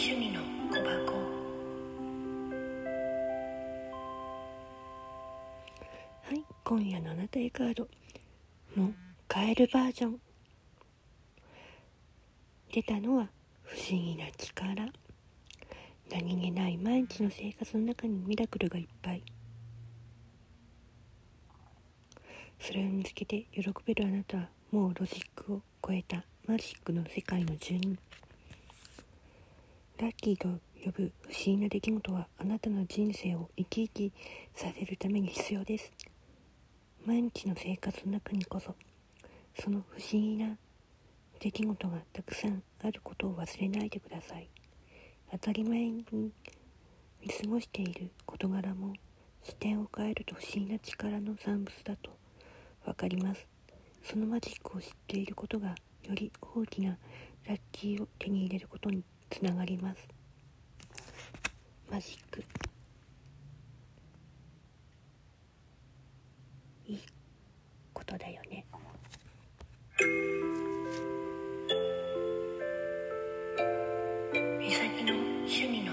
趣味の小箱。はい今夜のあなたへカードのカエルバージョン。出たのは不思議な力。何気ない毎日の生活の中にミラクルがいっぱい。それを見つけて喜べるあなたはもうロジックを超えたマジックの世界の住人。ラッキーと呼ぶ不思議な出来事はあなたの人生を生き生きさせるために必要です。毎日の生活の中にこそその不思議な出来事がたくさんあることを忘れないでください。当たり前に見過ごしている事柄も視点を変えると不思議な力の産物だと分かります。そのマジックを知っていることがより大きなラッキーを手に入れることにつながります。マジック。いいことだよね。美咲の趣味の